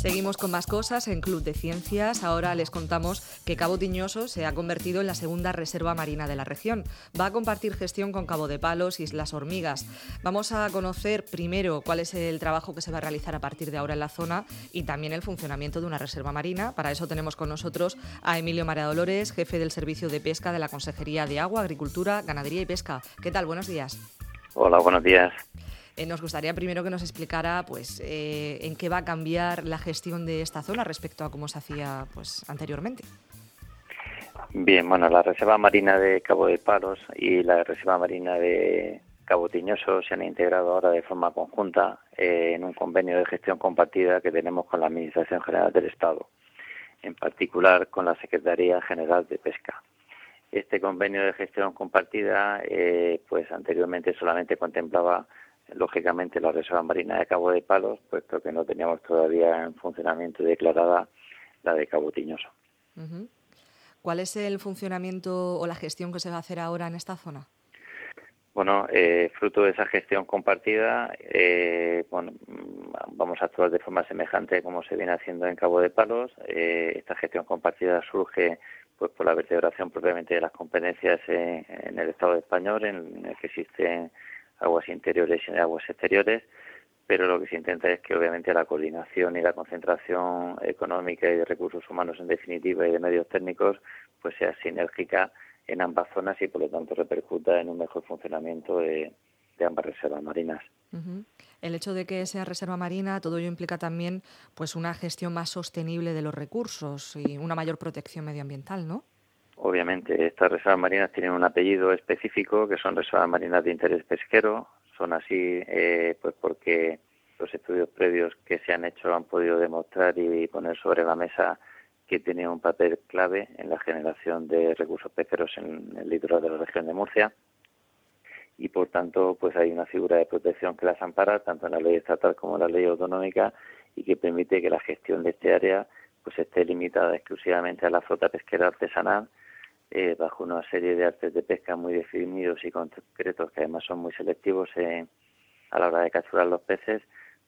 Seguimos con más cosas en Club de Ciencias. Ahora les contamos que Cabo Tiñoso se ha convertido en la segunda reserva marina de la región. Va a compartir gestión con Cabo de Palos y Islas Hormigas. Vamos a conocer primero cuál es el trabajo que se va a realizar a partir de ahora en la zona y también el funcionamiento de una reserva marina. Para eso tenemos con nosotros a Emilio María Dolores, jefe del Servicio de Pesca de la Consejería de Agua, Agricultura, Ganadería y Pesca. ¿Qué tal? Buenos días. Hola, buenos días. Eh, nos gustaría primero que nos explicara pues, eh, en qué va a cambiar la gestión de esta zona respecto a cómo se hacía pues, anteriormente. Bien, bueno, la Reserva Marina de Cabo de Palos y la Reserva Marina de Cabo Tiñoso se han integrado ahora de forma conjunta eh, en un convenio de gestión compartida que tenemos con la Administración General del Estado, en particular con la Secretaría General de Pesca. Este convenio de gestión compartida, pues anteriormente solamente contemplaba lógicamente la Reserva Marina de Cabo de Palos, puesto que no teníamos todavía en funcionamiento declarada la de Cabo Tiñoso. ¿Cuál es el funcionamiento o la gestión que se va a hacer ahora en esta zona? Bueno, eh, fruto de esa gestión compartida, eh, bueno, vamos a actuar de forma semejante como se viene haciendo en Cabo de Palos. Eh, esta gestión compartida surge pues por la vertebración propiamente de las competencias en, en el Estado español, en el que existen aguas interiores y aguas exteriores, pero lo que se intenta es que obviamente la coordinación y la concentración económica y de recursos humanos en definitiva y de medios técnicos pues sea sinérgica en ambas zonas y por lo tanto repercuta en un mejor funcionamiento de, ambas reservas marinas. El hecho de que sea reserva marina, todo ello implica también pues una gestión más sostenible de los recursos y una mayor protección medioambiental, ¿no? Obviamente, estas reservas marinas tienen un apellido específico, que son reservas marinas de interés pesquero. Son así eh, pues porque los estudios previos que se han hecho han podido demostrar y poner sobre la mesa que tienen un papel clave en la generación de recursos pesqueros en el litoral de la región de Murcia y por tanto pues hay una figura de protección que las ampara tanto en la ley estatal como en la ley autonómica y que permite que la gestión de este área pues esté limitada exclusivamente a la flota pesquera artesanal eh, bajo una serie de artes de pesca muy definidos y concretos que además son muy selectivos a la hora de capturar los peces,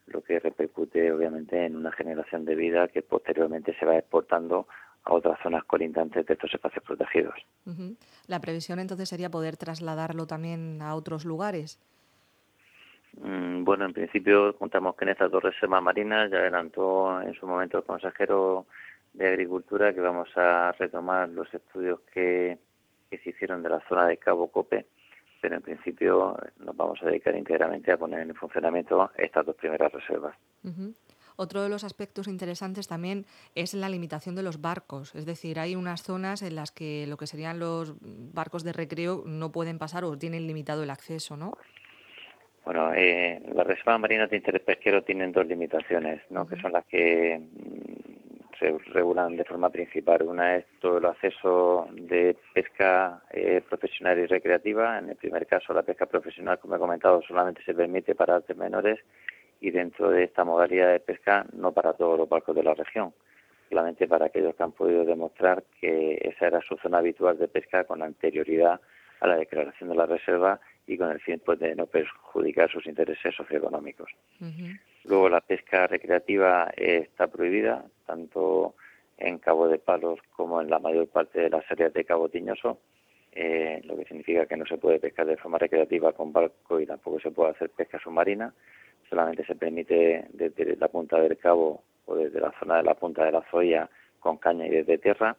lo que repercute obviamente en una generación de vida que posteriormente se va exportando a otras zonas colindantes de estos espacios protegidos. La previsión entonces sería poder trasladarlo también a otros lugares. Mm, bueno, en principio contamos que en estas dos reservas marinas ya adelantó en su momento el consejero de Agricultura que vamos a retomar los estudios que, se hicieron de la zona de Cabo Cope, pero en principio nos vamos a dedicar íntegramente a poner en funcionamiento estas dos primeras reservas. Otro de los aspectos interesantes también es la limitación de los barcos, es decir, hay unas zonas en las que lo que serían los barcos de recreo no pueden pasar o tienen limitado el acceso, ¿no? Bueno, eh, las reservas marinas de interés pesquero tienen dos limitaciones, ¿no? que son las que se regulan de forma principal. Una es todo el acceso de pesca eh, profesional y recreativa. En el primer caso, la pesca profesional, como he comentado, solamente se permite para artes menores y dentro de esta modalidad de pesca no para todos los barcos de la región, solamente para aquellos que han podido demostrar que esa era su zona habitual de pesca con anterioridad a la declaración de la reserva y con el fin pues, de no perjudicar sus intereses socioeconómicos. Luego la pesca recreativa está prohibida, tanto en Cabo de Palos como en la mayor parte de las áreas de Cabo Tiñoso, eh, lo que significa que no se puede pescar de forma recreativa con barco y tampoco se puede hacer pesca submarina, solamente se permite desde la punta del cabo o desde la zona de la punta de la zoya con caña y desde tierra.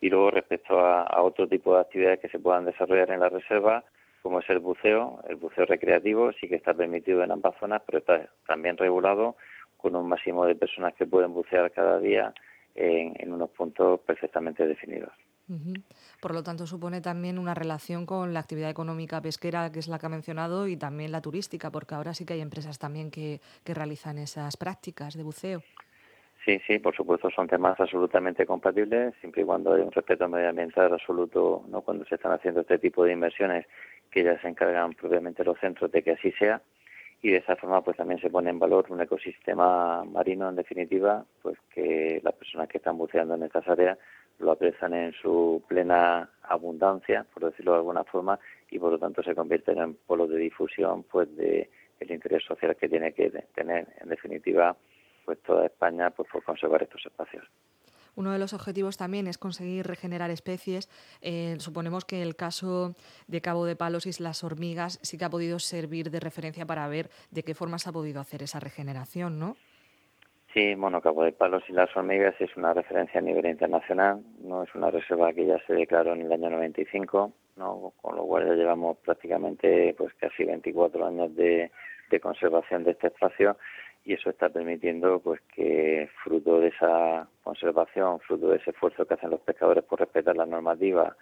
Y luego respecto a, a otro tipo de actividades que se puedan desarrollar en la reserva, como es el buceo, el buceo recreativo sí que está permitido en ambas zonas, pero está también regulado con un máximo de personas que pueden bucear cada día en, unos puntos perfectamente definidos. Por lo tanto, supone también una relación con la actividad económica pesquera, que es la que ha mencionado, y también la turística, porque ahora sí que hay empresas también que, que realizan esas prácticas de buceo. Sí, sí, por supuesto, son temas absolutamente compatibles, siempre y cuando hay un respeto medioambiental absoluto, ¿no? Cuando se están haciendo este tipo de inversiones, que ya se encargan propiamente los centros de que así sea, y de esa forma pues también se pone en valor un ecosistema marino en definitiva pues que las personas que están buceando en estas áreas lo aprecian en su plena abundancia por decirlo de alguna forma y por lo tanto se convierten en polos de difusión pues de el interés social que tiene que tener en definitiva pues toda España pues por conservar estos espacios. Uno de los objetivos también es conseguir regenerar especies. Eh, suponemos que el caso de Cabo de Palos y las hormigas sí que ha podido servir de referencia para ver de qué forma se ha podido hacer esa regeneración, ¿no? Sí, bueno, Cabo de Palos y las hormigas es una referencia a nivel internacional, no es una reserva que ya se declaró en el año 95, ¿no? con lo cual ya llevamos prácticamente pues casi 24 años de, de conservación de este espacio y eso está permitiendo pues que fruto de esa conservación, fruto de ese esfuerzo que hacen los pescadores por respetar la normativa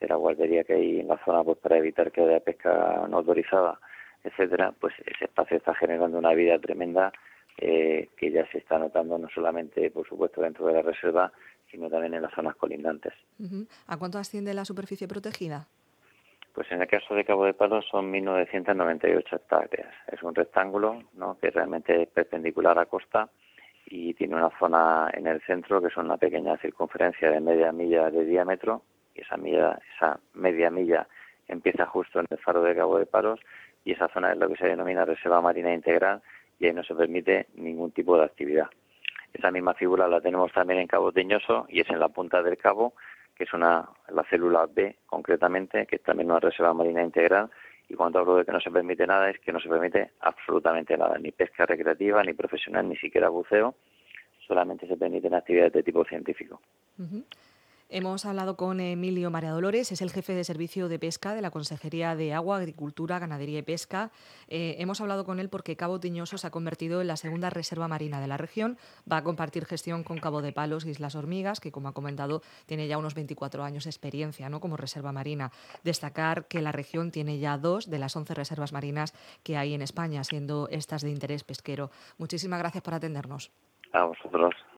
de la guardería que hay en la zona pues para evitar que haya pesca no autorizada, etcétera, pues ese espacio está generando una vida tremenda eh, que ya se está notando no solamente, por supuesto, dentro de la reserva, sino también en las zonas colindantes. ¿A cuánto asciende la superficie protegida? Pues en el caso de Cabo de Palos son 1.998 hectáreas. Es un rectángulo ¿no? que realmente es perpendicular a costa y tiene una zona en el centro que es una pequeña circunferencia de media milla de diámetro y esa, milla, esa media milla empieza justo en el faro de Cabo de Palos y esa zona es lo que se denomina reserva marina integral y ahí no se permite ningún tipo de actividad. Esa misma figura la tenemos también en Cabo Teñoso y es en la punta del cabo, que es una la célula B concretamente, que es también una reserva marina integral. Y cuando hablo de que no se permite nada, es que no se permite absolutamente nada, ni pesca recreativa, ni profesional, ni siquiera buceo. Solamente se permiten actividades de tipo científico. Hemos hablado con Emilio María Dolores, es el jefe de servicio de pesca de la Consejería de Agua, Agricultura, Ganadería y Pesca. Eh, hemos hablado con él porque Cabo Tiñoso se ha convertido en la segunda reserva marina de la región. Va a compartir gestión con Cabo de Palos y Islas Hormigas, que como ha comentado tiene ya unos 24 años de experiencia como reserva marina. Destacar que la región tiene ya dos de las 11 reservas marinas que hay en España, siendo estas de interés pesquero. Muchísimas gracias por atendernos. A vosotros.